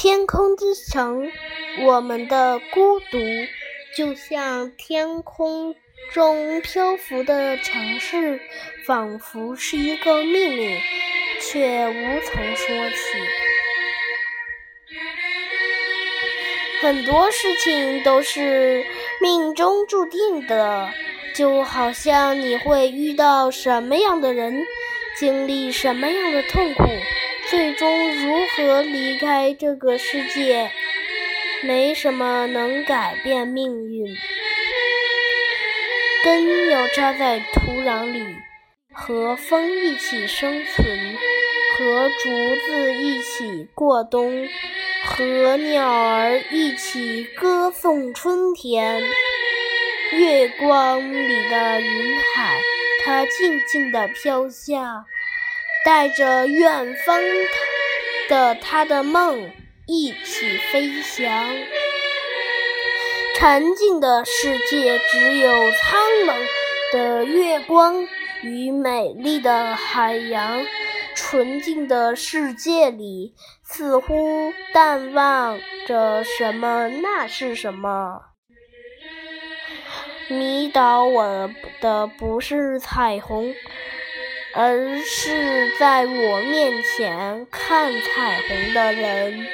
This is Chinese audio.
天空之城，我们的孤独就像天空中漂浮的城市，仿佛是一个秘密，却无从说起。很多事情都是命中注定的，就好像你会遇到什么样的人，经历什么样的痛苦。最终如何离开这个世界？没什么能改变命运。根要扎在土壤里，和风一起生存，和竹子一起过冬，和鸟儿一起歌颂春天。月光里的云海，它静静地飘下。带着远方的他的梦一起飞翔，沉静的世界只有苍冷的月光与美丽的海洋。纯净的世界里，似乎淡忘着什么，那是什么？迷倒我的不是彩虹。而是在我面前看彩虹的人。